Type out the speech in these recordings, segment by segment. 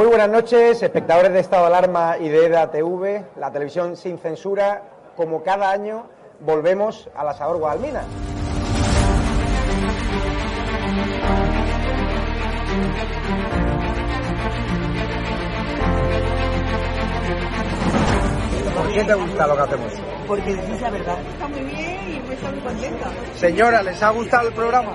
Muy buenas noches, espectadores de Estado de Alarma y de EDA TV, la televisión sin censura. Como cada año, volvemos a la Sabor Guadalmina. ¿Por qué te gusta lo que hacemos? Porque decís la verdad. Está muy bien y me está muy contenta. Señora, ¿les ha gustado el programa?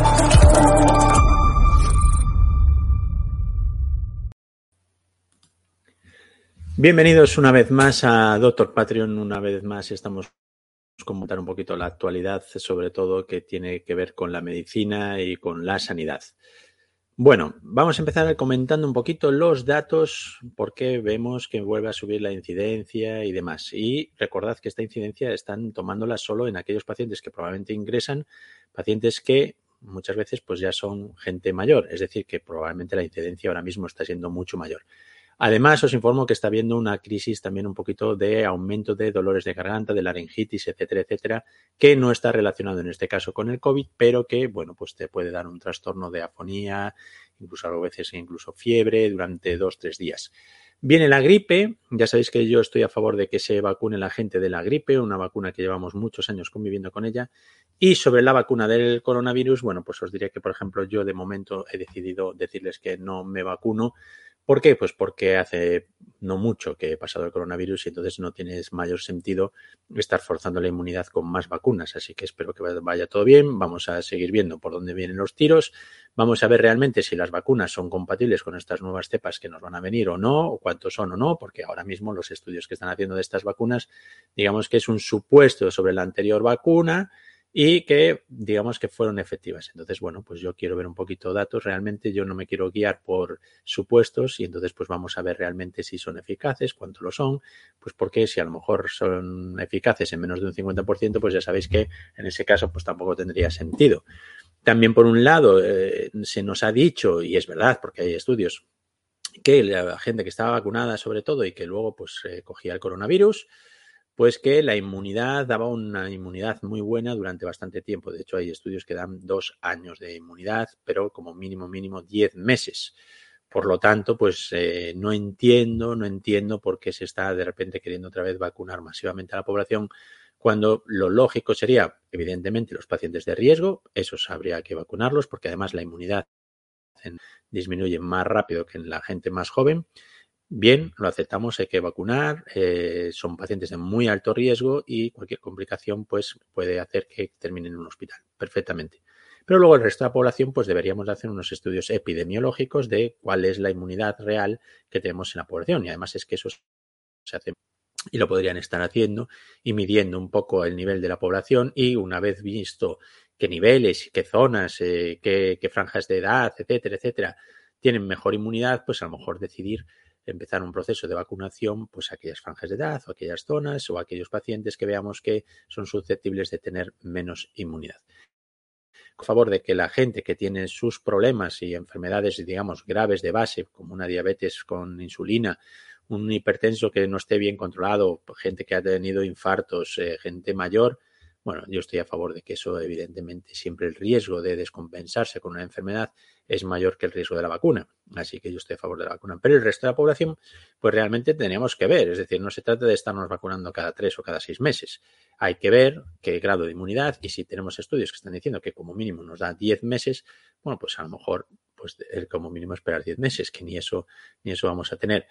Bienvenidos una vez más a Doctor Patreon. Una vez más estamos comentar un poquito la actualidad, sobre todo que tiene que ver con la medicina y con la sanidad. Bueno, vamos a empezar comentando un poquito los datos porque vemos que vuelve a subir la incidencia y demás. Y recordad que esta incidencia están tomándola solo en aquellos pacientes que probablemente ingresan, pacientes que muchas veces pues ya son gente mayor, es decir, que probablemente la incidencia ahora mismo está siendo mucho mayor. Además, os informo que está habiendo una crisis también un poquito de aumento de dolores de garganta, de laringitis, etcétera, etcétera, que no está relacionado en este caso con el COVID, pero que, bueno, pues te puede dar un trastorno de afonía, incluso a veces incluso fiebre durante dos, tres días. Viene la gripe, ya sabéis que yo estoy a favor de que se vacune la gente de la gripe, una vacuna que llevamos muchos años conviviendo con ella. Y sobre la vacuna del coronavirus, bueno, pues os diré que, por ejemplo, yo de momento he decidido decirles que no me vacuno ¿Por qué? Pues porque hace no mucho que he pasado el coronavirus y entonces no tiene mayor sentido estar forzando la inmunidad con más vacunas. Así que espero que vaya todo bien. Vamos a seguir viendo por dónde vienen los tiros. Vamos a ver realmente si las vacunas son compatibles con estas nuevas cepas que nos van a venir o no, o cuántos son o no, porque ahora mismo los estudios que están haciendo de estas vacunas, digamos que es un supuesto sobre la anterior vacuna y que digamos que fueron efectivas. Entonces, bueno, pues yo quiero ver un poquito datos. Realmente yo no me quiero guiar por supuestos y entonces pues vamos a ver realmente si son eficaces, cuánto lo son, pues porque si a lo mejor son eficaces en menos de un 50%, pues ya sabéis que en ese caso pues tampoco tendría sentido. También por un lado eh, se nos ha dicho, y es verdad porque hay estudios, que la gente que estaba vacunada sobre todo y que luego pues eh, cogía el coronavirus, pues que la inmunidad daba una inmunidad muy buena durante bastante tiempo. De hecho, hay estudios que dan dos años de inmunidad, pero como mínimo, mínimo diez meses. Por lo tanto, pues eh, no entiendo, no entiendo por qué se está de repente queriendo otra vez vacunar masivamente a la población cuando lo lógico sería, evidentemente, los pacientes de riesgo, esos habría que vacunarlos porque además la inmunidad disminuye más rápido que en la gente más joven Bien, lo aceptamos, hay que vacunar, eh, son pacientes de muy alto riesgo y cualquier complicación pues, puede hacer que terminen en un hospital, perfectamente. Pero luego el resto de la población pues deberíamos hacer unos estudios epidemiológicos de cuál es la inmunidad real que tenemos en la población y además es que eso se hace y lo podrían estar haciendo y midiendo un poco el nivel de la población y una vez visto qué niveles, qué zonas, eh, qué, qué franjas de edad, etcétera, etcétera, tienen mejor inmunidad, pues a lo mejor decidir empezar un proceso de vacunación, pues aquellas franjas de edad o aquellas zonas o aquellos pacientes que veamos que son susceptibles de tener menos inmunidad. A favor de que la gente que tiene sus problemas y enfermedades, digamos, graves de base, como una diabetes con insulina, un hipertenso que no esté bien controlado, gente que ha tenido infartos, eh, gente mayor, bueno, yo estoy a favor de que eso, evidentemente, siempre el riesgo de descompensarse con una enfermedad es mayor que el riesgo de la vacuna. Así que yo estoy a favor de la vacuna. Pero el resto de la población, pues realmente tenemos que ver. Es decir, no se trata de estarnos vacunando cada tres o cada seis meses. Hay que ver qué grado de inmunidad y si tenemos estudios que están diciendo que como mínimo nos da diez meses, bueno, pues a lo mejor, pues como mínimo esperar diez meses, que ni eso, ni eso vamos a tener.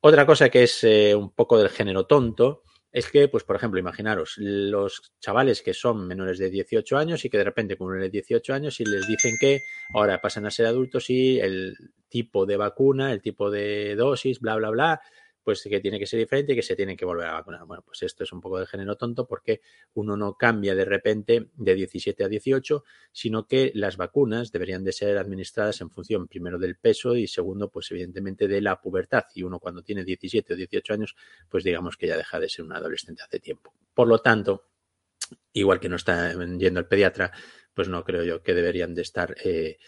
Otra cosa que es eh, un poco del género tonto es que, pues, por ejemplo, imaginaros, los chavales que son menores de 18 años y que de repente cumplen 18 años y les dicen que ahora pasan a ser adultos y el tipo de vacuna, el tipo de dosis, bla, bla, bla, pues que tiene que ser diferente y que se tiene que volver a vacunar. Bueno, pues esto es un poco de género tonto porque uno no cambia de repente de 17 a 18, sino que las vacunas deberían de ser administradas en función primero del peso y segundo, pues evidentemente de la pubertad. Y uno cuando tiene 17 o 18 años, pues digamos que ya deja de ser un adolescente hace tiempo. Por lo tanto, igual que no está yendo el pediatra, pues no creo yo que deberían de estar eh,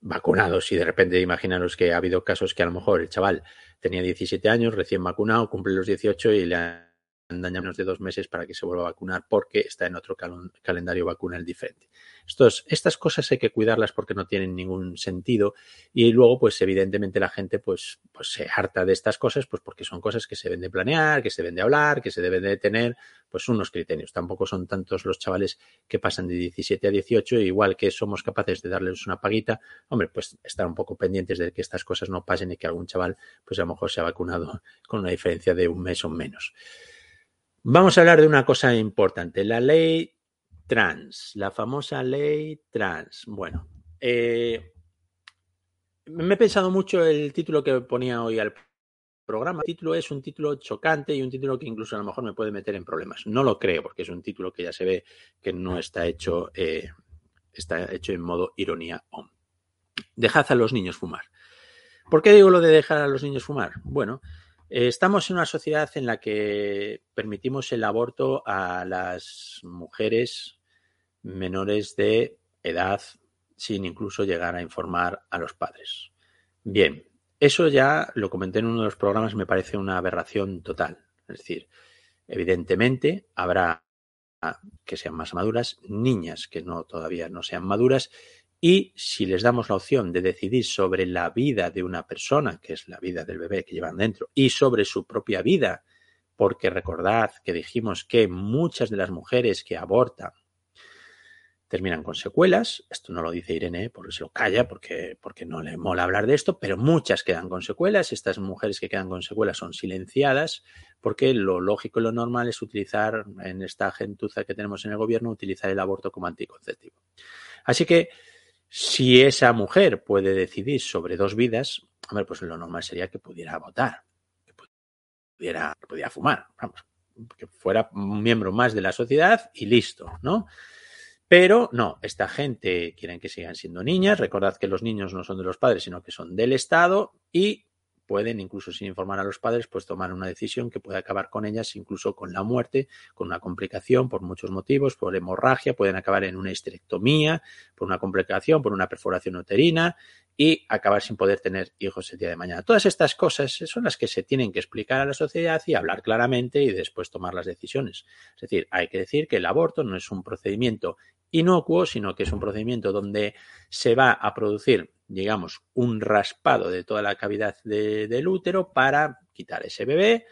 vacunados y de repente imaginaros que ha habido casos que a lo mejor el chaval tenía 17 años, recién vacunado, cumple los 18 y le han dado menos de dos meses para que se vuelva a vacunar porque está en otro calendario vacunal diferente. Estos, estas cosas hay que cuidarlas porque no tienen ningún sentido y luego pues evidentemente la gente pues, pues se harta de estas cosas pues porque son cosas que se deben de planear, que se deben de hablar, que se deben de tener pues unos criterios. Tampoco son tantos los chavales que pasan de 17 a 18 igual que somos capaces de darles una paguita, hombre pues estar un poco pendientes de que estas cosas no pasen y que algún chaval pues a lo mejor se ha vacunado con una diferencia de un mes o menos. Vamos a hablar de una cosa importante, la ley trans, la famosa ley trans. Bueno, eh, me he pensado mucho el título que ponía hoy al programa. El título es un título chocante y un título que incluso a lo mejor me puede meter en problemas. No lo creo, porque es un título que ya se ve que no está hecho, eh, está hecho en modo ironía. Dejad a los niños fumar. ¿Por qué digo lo de dejar a los niños fumar? Bueno, Estamos en una sociedad en la que permitimos el aborto a las mujeres menores de edad sin incluso llegar a informar a los padres. Bien, eso ya lo comenté en uno de los programas, me parece una aberración total. Es decir, evidentemente habrá que sean más maduras, niñas que no todavía no sean maduras y si les damos la opción de decidir sobre la vida de una persona, que es la vida del bebé que llevan dentro, y sobre su propia vida, porque recordad que dijimos que muchas de las mujeres que abortan terminan con secuelas, esto no lo dice Irene porque se lo calla, porque, porque no le mola hablar de esto, pero muchas quedan con secuelas, estas mujeres que quedan con secuelas son silenciadas, porque lo lógico y lo normal es utilizar, en esta gentuza que tenemos en el gobierno, utilizar el aborto como anticonceptivo. Así que si esa mujer puede decidir sobre dos vidas, hombre, pues lo normal sería que pudiera votar, que pudiera, que pudiera fumar, vamos, que fuera un miembro más de la sociedad y listo, ¿no? Pero no, esta gente quieren que sigan siendo niñas. Recordad que los niños no son de los padres, sino que son del Estado y pueden, incluso sin informar a los padres, pues tomar una decisión que puede acabar con ellas, incluso con la muerte, con una complicación por muchos motivos, por hemorragia, pueden acabar en una histerectomía, por una complicación, por una perforación uterina y acabar sin poder tener hijos el día de mañana. Todas estas cosas son las que se tienen que explicar a la sociedad y hablar claramente y después tomar las decisiones. Es decir, hay que decir que el aborto no es un procedimiento inocuo, sino que es un procedimiento donde se va a producir digamos, un raspado de toda la cavidad del útero para quitar ese bebé,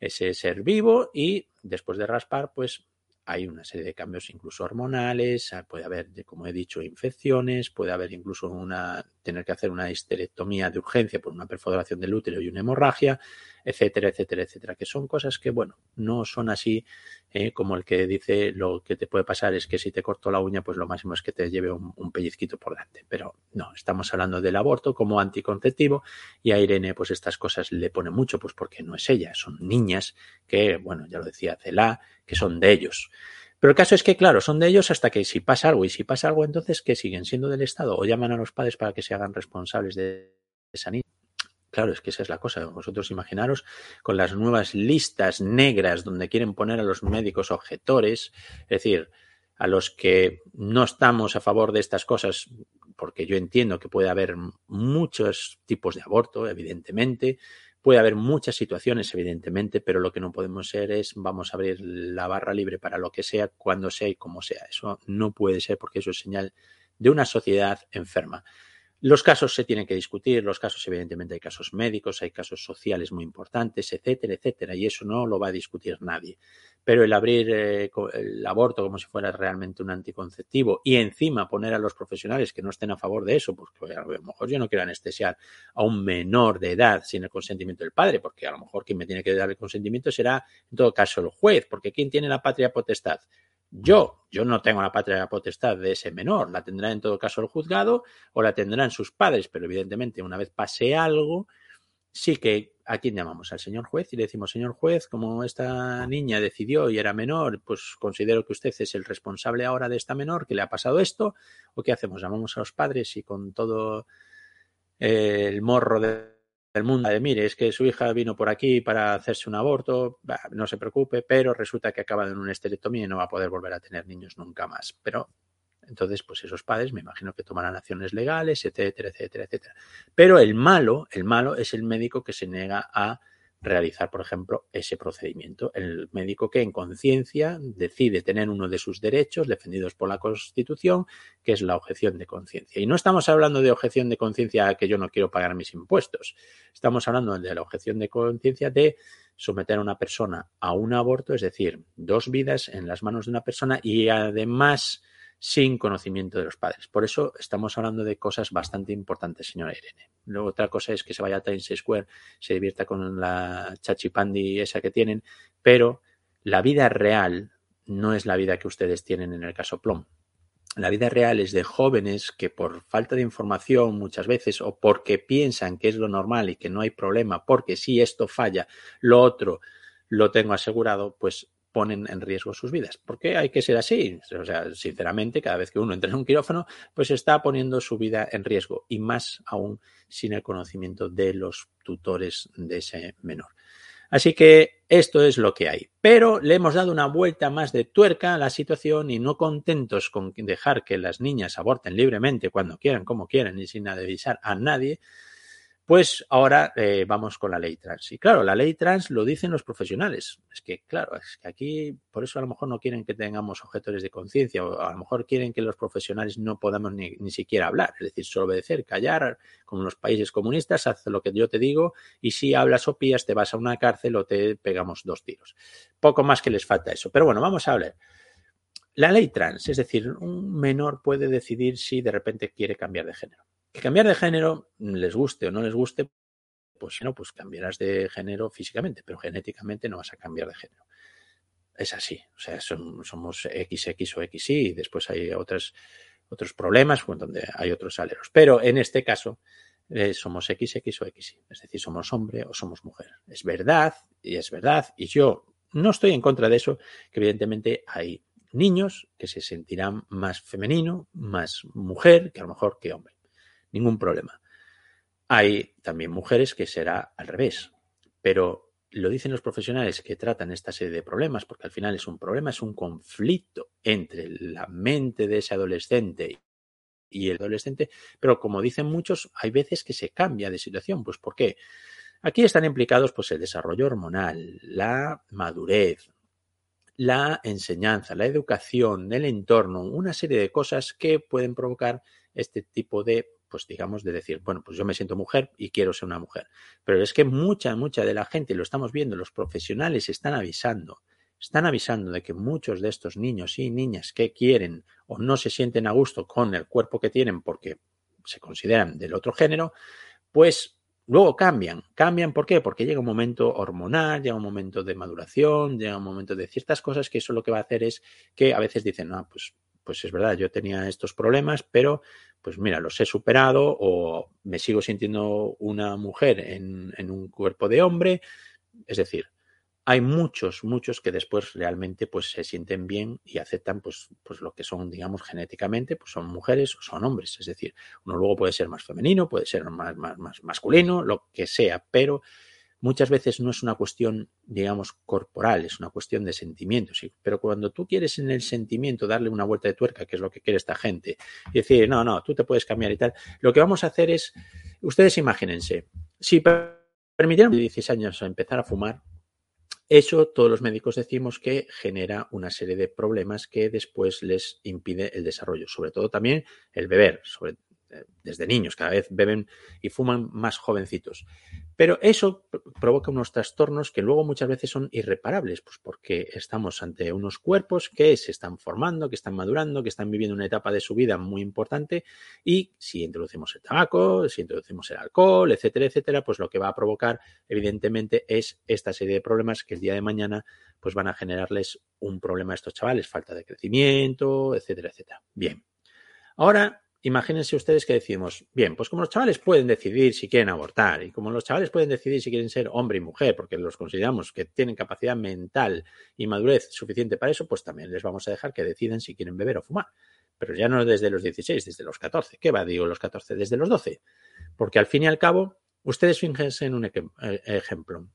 ese ser vivo y después de raspar, pues hay una serie de cambios incluso hormonales, ah, puede haber, como he dicho, infecciones, puede haber incluso una, tener que hacer una histerectomía de urgencia por una perforación del útero y una hemorragia, etcétera, etcétera, etcétera, que son cosas que, bueno, no son así eh, como el que dice lo que te puede pasar es que si te corto la uña, pues lo máximo es que te lleve un, un pellizquito por delante. Pero no, estamos hablando del aborto como anticonceptivo y a Irene, pues estas cosas le pone mucho, pues porque no es ella, son niñas que, bueno, ya lo decía Cela, que son de ellos. Pero el caso es que, claro, son de ellos hasta que si pasa algo, y si pasa algo, entonces que siguen siendo del Estado o llaman a los padres para que se hagan responsables de esa niña. Claro, es que esa es la cosa. Vosotros imaginaros con las nuevas listas negras donde quieren poner a los médicos objetores, es decir, a los que no estamos a favor de estas cosas, porque yo entiendo que puede haber muchos tipos de aborto, evidentemente, puede haber muchas situaciones, evidentemente, pero lo que no podemos ser es vamos a abrir la barra libre para lo que sea, cuando sea y como sea. Eso no puede ser porque eso es señal de una sociedad enferma. Los casos se tienen que discutir, los casos evidentemente hay casos médicos, hay casos sociales muy importantes, etcétera, etcétera, y eso no lo va a discutir nadie. Pero el abrir eh, el aborto como si fuera realmente un anticonceptivo y encima poner a los profesionales que no estén a favor de eso, porque a lo mejor yo no quiero anestesiar a un menor de edad sin el consentimiento del padre, porque a lo mejor quien me tiene que dar el consentimiento será en todo caso el juez, porque ¿quién tiene la patria potestad? Yo, yo no tengo la patria potestad de ese menor, la tendrá en todo caso el juzgado o la tendrán sus padres, pero evidentemente una vez pase algo, sí que a quién llamamos al señor juez y le decimos, señor juez, como esta niña decidió y era menor, pues considero que usted es el responsable ahora de esta menor, que le ha pasado esto, o qué hacemos, llamamos a los padres y con todo el morro de el mundo de, mire, es que su hija vino por aquí para hacerse un aborto, no se preocupe, pero resulta que acaba en una esterectomía y no va a poder volver a tener niños nunca más. Pero entonces, pues esos padres me imagino que tomarán acciones legales, etcétera, etcétera, etcétera. Pero el malo, el malo es el médico que se niega a realizar, por ejemplo, ese procedimiento. El médico que en conciencia decide tener uno de sus derechos defendidos por la Constitución, que es la objeción de conciencia. Y no estamos hablando de objeción de conciencia que yo no quiero pagar mis impuestos. Estamos hablando de la objeción de conciencia de someter a una persona a un aborto, es decir, dos vidas en las manos de una persona y además sin conocimiento de los padres. Por eso estamos hablando de cosas bastante importantes, señora Irene. Luego otra cosa es que se vaya a Times Square, se divierta con la chachipandi esa que tienen, pero la vida real no es la vida que ustedes tienen en el caso Plom. La vida real es de jóvenes que por falta de información muchas veces o porque piensan que es lo normal y que no hay problema, porque si esto falla, lo otro lo tengo asegurado, pues ponen en riesgo sus vidas. ¿Por qué hay que ser así? O sea, sinceramente, cada vez que uno entra en un quirófano, pues está poniendo su vida en riesgo y más aún sin el conocimiento de los tutores de ese menor. Así que esto es lo que hay. Pero le hemos dado una vuelta más de tuerca a la situación y no contentos con dejar que las niñas aborten libremente cuando quieran, como quieran y sin avisar a nadie, pues ahora eh, vamos con la ley trans. Y claro, la ley trans lo dicen los profesionales. Es que, claro, es que aquí por eso a lo mejor no quieren que tengamos objetores de conciencia o a lo mejor quieren que los profesionales no podamos ni, ni, siquiera hablar. Es decir, solo obedecer, callar, como en los países comunistas, haz lo que yo te digo y si hablas o pías te vas a una cárcel o te pegamos dos tiros. Poco más que les falta eso. Pero bueno, vamos a hablar. La ley trans, es decir, un menor puede decidir si de repente quiere cambiar de género. Que cambiar de género, les guste o no les guste, pues no, pues cambiarás de género físicamente, pero genéticamente no vas a cambiar de género. Es así, o sea, somos XX o XY y después hay otras, otros problemas donde hay otros aleros. Pero en este caso eh, somos XX o XY, es decir, somos hombre o somos mujer. Es verdad y es verdad y yo no estoy en contra de eso, que evidentemente hay niños que se sentirán más femenino, más mujer, que a lo mejor que hombre ningún problema. Hay también mujeres que será al revés, pero lo dicen los profesionales que tratan esta serie de problemas, porque al final es un problema, es un conflicto entre la mente de ese adolescente y el adolescente, pero como dicen muchos, hay veces que se cambia de situación. Pues ¿por qué? Aquí están implicados pues el desarrollo hormonal, la madurez, la enseñanza, la educación, el entorno, una serie de cosas que pueden provocar este tipo de pues digamos, de decir, bueno, pues yo me siento mujer y quiero ser una mujer. Pero es que mucha, mucha de la gente, lo estamos viendo, los profesionales están avisando, están avisando de que muchos de estos niños y niñas que quieren o no se sienten a gusto con el cuerpo que tienen porque se consideran del otro género, pues luego cambian. ¿Cambian por qué? Porque llega un momento hormonal, llega un momento de maduración, llega un momento de ciertas cosas que eso lo que va a hacer es que a veces dicen, no, pues pues es verdad, yo tenía estos problemas, pero pues mira, los he superado o me sigo sintiendo una mujer en, en un cuerpo de hombre. Es decir, hay muchos, muchos que después realmente pues se sienten bien y aceptan pues, pues lo que son, digamos, genéticamente, pues son mujeres o son hombres. Es decir, uno luego puede ser más femenino, puede ser más, más, más masculino, lo que sea, pero muchas veces no es una cuestión, digamos, corporal, es una cuestión de sentimientos. Pero cuando tú quieres en el sentimiento darle una vuelta de tuerca, que es lo que quiere esta gente, y decir, no, no, tú te puedes cambiar y tal, lo que vamos a hacer es, ustedes imagínense, si permitieran a 16 años a empezar a fumar, eso todos los médicos decimos que genera una serie de problemas que después les impide el desarrollo, sobre todo también el beber, sobre, desde niños, cada vez beben y fuman más jovencitos. Pero eso provoca unos trastornos que luego muchas veces son irreparables, pues porque estamos ante unos cuerpos que se están formando, que están madurando, que están viviendo una etapa de su vida muy importante y si introducimos el tabaco, si introducimos el alcohol, etcétera, etcétera, pues lo que va a provocar evidentemente es esta serie de problemas que el día de mañana pues van a generarles un problema a estos chavales, falta de crecimiento, etcétera, etcétera. Bien. Ahora imagínense ustedes que decimos, bien, pues como los chavales pueden decidir si quieren abortar y como los chavales pueden decidir si quieren ser hombre y mujer, porque los consideramos que tienen capacidad mental y madurez suficiente para eso, pues también les vamos a dejar que decidan si quieren beber o fumar. Pero ya no desde los 16, desde los 14. ¿Qué va, digo, los 14? Desde los 12. Porque al fin y al cabo, ustedes fíjense en un eh, ejemplo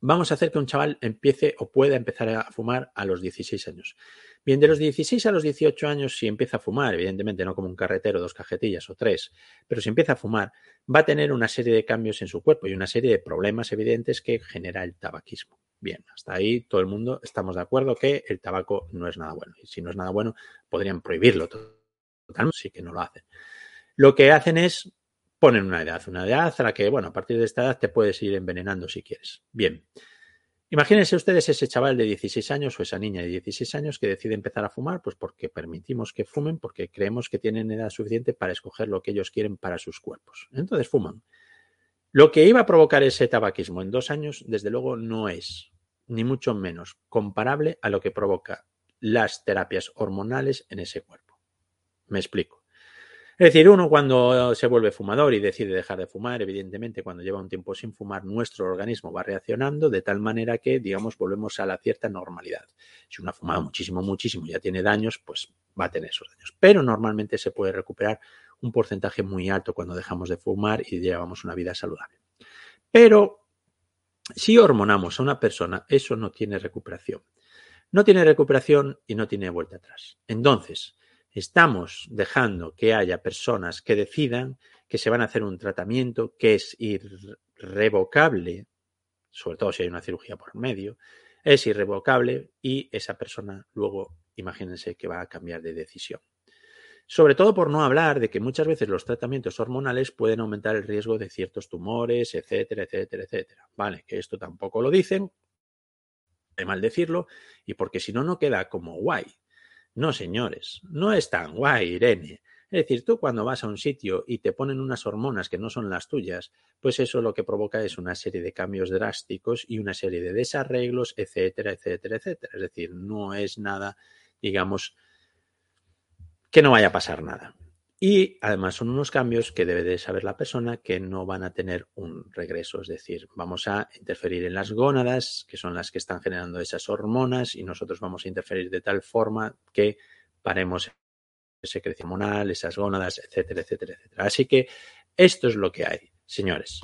vamos a hacer que un chaval empiece o pueda empezar a fumar a los 16 años. Bien, de los 16 a los 18 años, si empieza a fumar, evidentemente no como un carretero, dos cajetillas o tres, pero si empieza a fumar, va a tener una serie de cambios en su cuerpo y una serie de problemas evidentes que genera el tabaquismo. Bien, hasta ahí todo el mundo estamos de acuerdo que el tabaco no es nada bueno. Y si no es nada bueno, podrían prohibirlo totalmente, sí que no lo hacen. Lo que hacen es ponen una edad, una edad a la que, bueno, a partir de esta edad te puedes ir envenenando si quieres. Bien. Imagínense ustedes ese chaval de 16 años o esa niña de 16 años que decide empezar a fumar, pues porque permitimos que fumen, porque creemos que tienen edad suficiente para escoger lo que ellos quieren para sus cuerpos. Entonces fuman. Lo que iba a provocar ese tabaquismo en dos años, desde luego, no es, ni mucho menos, comparable a lo que provoca las terapias hormonales en ese cuerpo. Me explico. Es decir, uno cuando se vuelve fumador y decide dejar de fumar, evidentemente cuando lleva un tiempo sin fumar, nuestro organismo va reaccionando de tal manera que, digamos, volvemos a la cierta normalidad. Si uno ha muchísimo, muchísimo ya tiene daños, pues va a tener esos daños. Pero normalmente se puede recuperar un porcentaje muy alto cuando dejamos de fumar y llevamos una vida saludable. Pero si hormonamos a una persona, eso no tiene recuperación. No tiene recuperación y no tiene vuelta atrás. Entonces, estamos dejando que haya personas que decidan que se van a hacer un tratamiento que es irrevocable, sobre todo si hay una cirugía por medio, es irrevocable y esa persona luego, imagínense que va a cambiar de decisión. Sobre todo por no hablar de que muchas veces los tratamientos hormonales pueden aumentar el riesgo de ciertos tumores, etcétera, etcétera, etcétera. Vale, que esto tampoco lo dicen, de mal decirlo, y porque si no, no queda como guay. No, señores, no es tan guay, Irene. Es decir, tú cuando vas a un sitio y te ponen unas hormonas que no son las tuyas, pues eso lo que provoca es una serie de cambios drásticos y una serie de desarreglos, etcétera, etcétera, etcétera. Es decir, no es nada, digamos, que no vaya a pasar nada. Y además son unos cambios que debe de saber la persona que no van a tener un regreso. Es decir, vamos a interferir en las gónadas, que son las que están generando esas hormonas, y nosotros vamos a interferir de tal forma que paremos ese crecimiento hormonal, esas gónadas, etcétera, etcétera, etcétera. Así que esto es lo que hay, señores.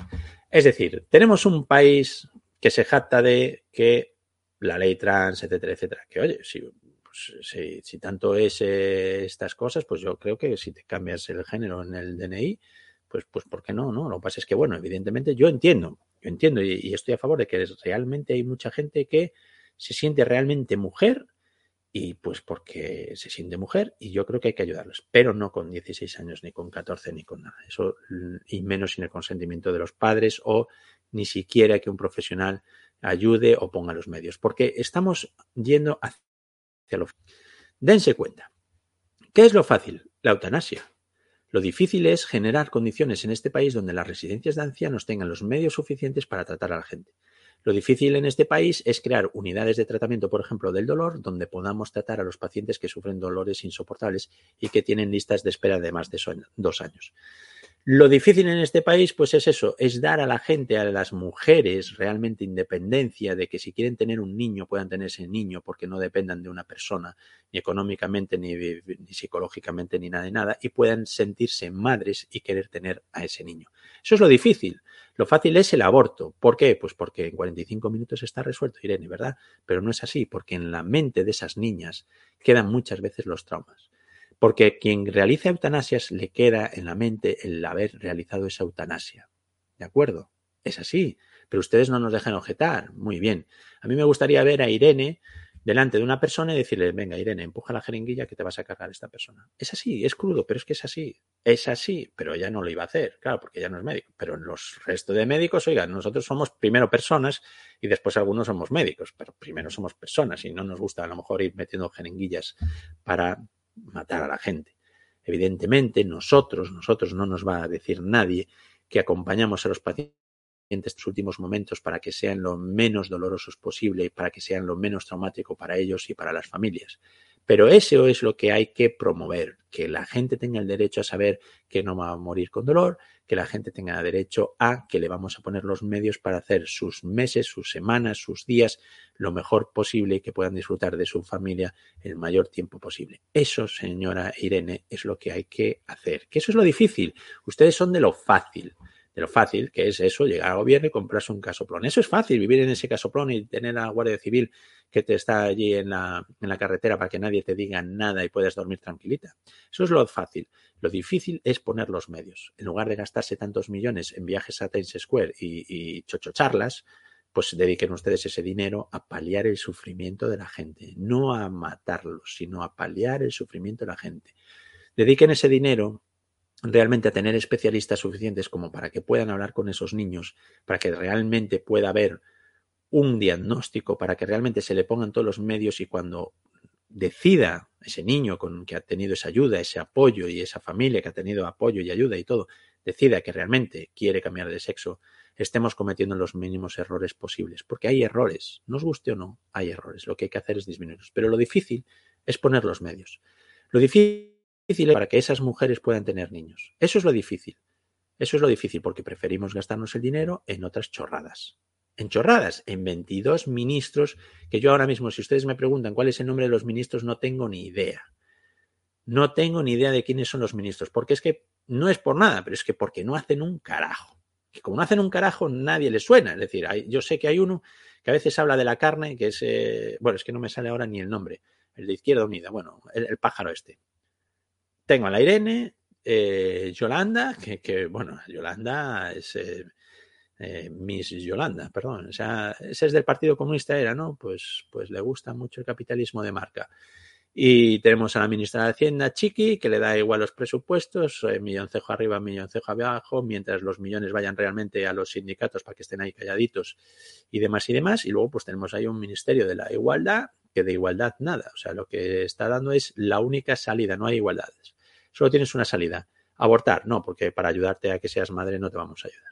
Es decir, tenemos un país que se jacta de que la ley trans, etcétera, etcétera, que oye, si si, tanto es eh, estas cosas, pues yo creo que si te cambias el género en el DNI, pues, pues ¿por qué no? no? Lo que pasa es que, bueno, evidentemente yo entiendo, yo entiendo y, estoy a favor de que realmente hay mucha gente que se siente realmente mujer y pues porque se siente mujer y yo creo que hay que ayudarlos, pero no con 16 años, ni con 14, ni con nada. Eso y menos sin el consentimiento de los padres o ni siquiera que un profesional ayude o ponga los medios, porque estamos yendo Dense cuenta. ¿Qué es lo fácil? La eutanasia. Lo difícil es generar condiciones en este país donde las residencias de ancianos tengan los medios suficientes para tratar a la gente. Lo difícil en este país es crear unidades de tratamiento, por ejemplo, del dolor, donde podamos tratar a los pacientes que sufren dolores insoportables y que tienen listas de espera de más de dos años. Lo difícil en este país, pues es eso, es dar a la gente, a las mujeres, realmente independencia de que si quieren tener un niño puedan tener ese niño porque no dependan de una persona, ni económicamente, ni, ni psicológicamente, ni nada de nada, y puedan sentirse madres y querer tener a ese niño. Eso es lo difícil. Lo fácil es el aborto. ¿Por qué? Pues porque en 45 minutos está resuelto, Irene, ¿verdad? Pero no es así, porque en la mente de esas niñas quedan muchas veces los traumas. Porque quien realiza eutanasias le queda en la mente el haber realizado esa eutanasia. ¿De acuerdo? Es así. Pero ustedes no nos dejan objetar. Muy bien. A mí me gustaría ver a Irene delante de una persona y decirle, venga, Irene, empuja la jeringuilla que te vas a cargar esta persona. Es así, es crudo, pero es que es así. Es así, pero ella no lo iba a hacer, claro, porque ella no es médico. Pero los restos de médicos, oigan, nosotros somos primero personas y después algunos somos médicos, pero primero somos personas y no nos gusta a lo mejor ir metiendo jeringuillas para matar a la gente. Evidentemente, nosotros, nosotros no nos va a decir nadie que acompañamos a los pacientes en estos últimos momentos para que sean lo menos dolorosos posible y para que sean lo menos traumático para ellos y para las familias. Pero eso es lo que hay que promover, que la gente tenga el derecho a saber que no va a morir con dolor, que la gente tenga derecho a que le vamos a poner los medios para hacer sus meses, sus semanas, sus días lo mejor posible y que puedan disfrutar de su familia el mayor tiempo posible. Eso, señora Irene, es lo que hay que hacer. Que eso es lo difícil. Ustedes son de lo fácil de lo fácil que es eso, llegar al gobierno y comprarse un casoplón. Eso es fácil, vivir en ese casoplón y tener a la Guardia Civil que te está allí en la, en la carretera para que nadie te diga nada y puedas dormir tranquilita. Eso es lo fácil. Lo difícil es poner los medios. En lugar de gastarse tantos millones en viajes a Times Square y, y chochocharlas, pues dediquen ustedes ese dinero a paliar el sufrimiento de la gente, no a matarlos, sino a paliar el sufrimiento de la gente. Dediquen ese dinero realmente a tener especialistas suficientes como para que puedan hablar con esos niños, para que realmente pueda haber un diagnóstico, para que realmente se le pongan todos los medios y cuando decida ese niño con que ha tenido esa ayuda, ese apoyo y esa familia que ha tenido apoyo y ayuda y todo, decida que realmente quiere cambiar de sexo, estemos cometiendo los mínimos errores posibles, porque hay errores, nos guste o no, hay errores, lo que hay que hacer es disminuirlos, pero lo difícil es poner los medios. Lo difícil para que esas mujeres puedan tener niños. Eso es lo difícil. Eso es lo difícil porque preferimos gastarnos el dinero en otras chorradas. En chorradas, en 22 ministros, que yo ahora mismo, si ustedes me preguntan cuál es el nombre de los ministros, no tengo ni idea. No tengo ni idea de quiénes son los ministros, porque es que no es por nada, pero es que porque no hacen un carajo. Y como no hacen un carajo, nadie les suena. Es decir, yo sé que hay uno que a veces habla de la carne, que es, eh, bueno, es que no me sale ahora ni el nombre, el de Izquierda Unida, bueno, el pájaro este. Tengo a la Irene, eh, Yolanda, que, bueno, Yolanda es eh, eh, Miss Yolanda, perdón, o sea, ese es del Partido Comunista era, ¿no? Pues, pues le gusta mucho el capitalismo de marca. Y tenemos a la ministra de Hacienda, Chiqui, que le da igual los presupuestos, milloncejo arriba, milloncejo abajo, mientras los millones vayan realmente a los sindicatos para que estén ahí calladitos y demás y demás. Y luego pues tenemos ahí un ministerio de la igualdad, que de igualdad nada. O sea, lo que está dando es la única salida, no hay igualdades solo tienes una salida. Abortar, no, porque para ayudarte a que seas madre no te vamos a ayudar.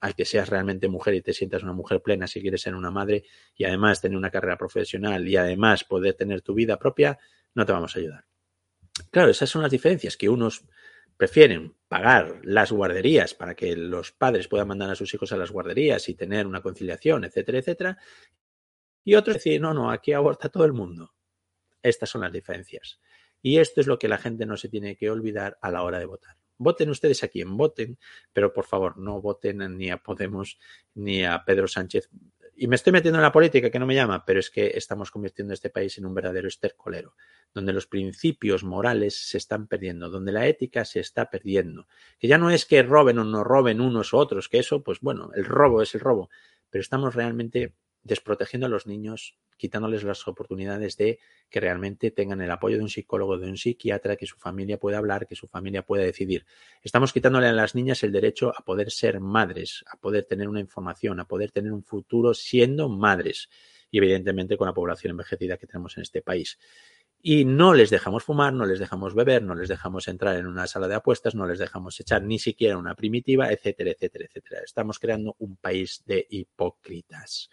A que seas realmente mujer y te sientas una mujer plena si quieres ser una madre y además tener una carrera profesional y además poder tener tu vida propia, no te vamos a ayudar. Claro, esas son las diferencias que unos prefieren pagar las guarderías para que los padres puedan mandar a sus hijos a las guarderías y tener una conciliación, etcétera, etcétera. Y otros decir, no, no, aquí aborta todo el mundo. Estas son las diferencias. Y esto es lo que la gente no se tiene que olvidar a la hora de votar. Voten ustedes a quien voten, pero por favor no voten ni a Podemos ni a Pedro Sánchez. Y me estoy metiendo en la política que no me llama, pero es que estamos convirtiendo este país en un verdadero estercolero, donde los principios morales se están perdiendo, donde la ética se está perdiendo. Que ya no es que roben o no roben unos u otros, que eso, pues bueno, el robo es el robo, pero estamos realmente desprotegiendo a los niños, quitándoles las oportunidades de que realmente tengan el apoyo de un psicólogo, de un psiquiatra, que su familia pueda hablar, que su familia pueda decidir. Estamos quitándole a las niñas el derecho a poder ser madres, a poder tener una información, a poder tener un futuro siendo madres y evidentemente con la población envejecida que tenemos en este país. Y no les dejamos fumar, no les dejamos beber, no les dejamos entrar en una sala de apuestas, no les dejamos echar ni siquiera una primitiva, etcétera, etcétera, etcétera. Estamos creando un país de hipócritas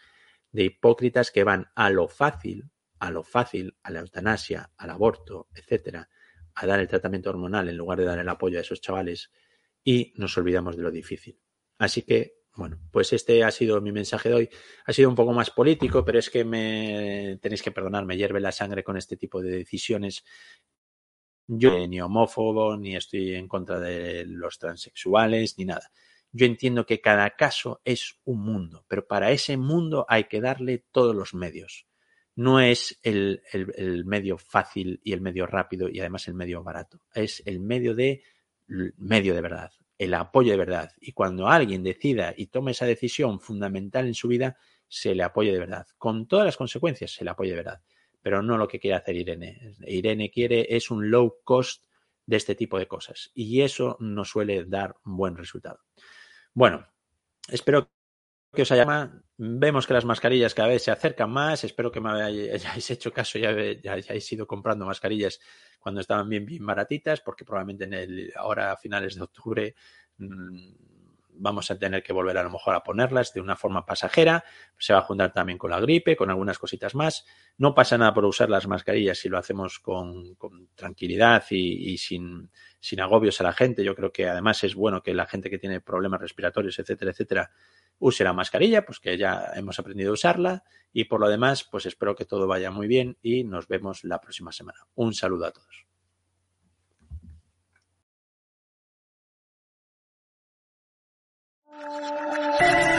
de hipócritas que van a lo fácil, a lo fácil, a la eutanasia, al aborto, etcétera, a dar el tratamiento hormonal en lugar de dar el apoyo a esos chavales y nos olvidamos de lo difícil. Así que, bueno, pues este ha sido mi mensaje de hoy. Ha sido un poco más político, pero es que me tenéis que perdonar, me hierve la sangre con este tipo de decisiones. Yo ni homófobo, ni estoy en contra de los transexuales, ni nada. Yo entiendo que cada caso es un mundo, pero para ese mundo hay que darle todos los medios. No es el, medio fácil y el medio rápido y además el medio barato. Es el medio de medio de verdad, el apoyo de verdad. Y cuando alguien decida y tome esa decisión fundamental en su vida, se le apoye de verdad. Con todas las consecuencias, se le apoye de verdad. Pero no lo que quiere hacer Irene. Irene quiere es un low cost de este tipo de cosas. Y eso no suele dar un buen resultado. Bueno, espero que os haya Vemos que las mascarillas cada vez se acercan más. Espero que me hayáis hecho caso y hayáis ido comprando mascarillas cuando estaban bien, bien baratitas, porque probablemente en el, ahora a finales de octubre mm, vamos a tener que volver a lo mejor a ponerlas de una forma pasajera. Se va a juntar también con la gripe, con algunas cositas más. No pasa nada por usar las mascarillas si lo hacemos con, tranquilidad y, sin, sin, agobios a la gente. Yo creo que además es bueno que la gente que tiene problemas respiratorios, etcétera, etcétera, use la mascarilla, pues que ya hemos aprendido a usarla. Y por lo demás, pues espero que todo vaya muy bien y nos vemos la próxima semana. Un saludo a todos. Thank you.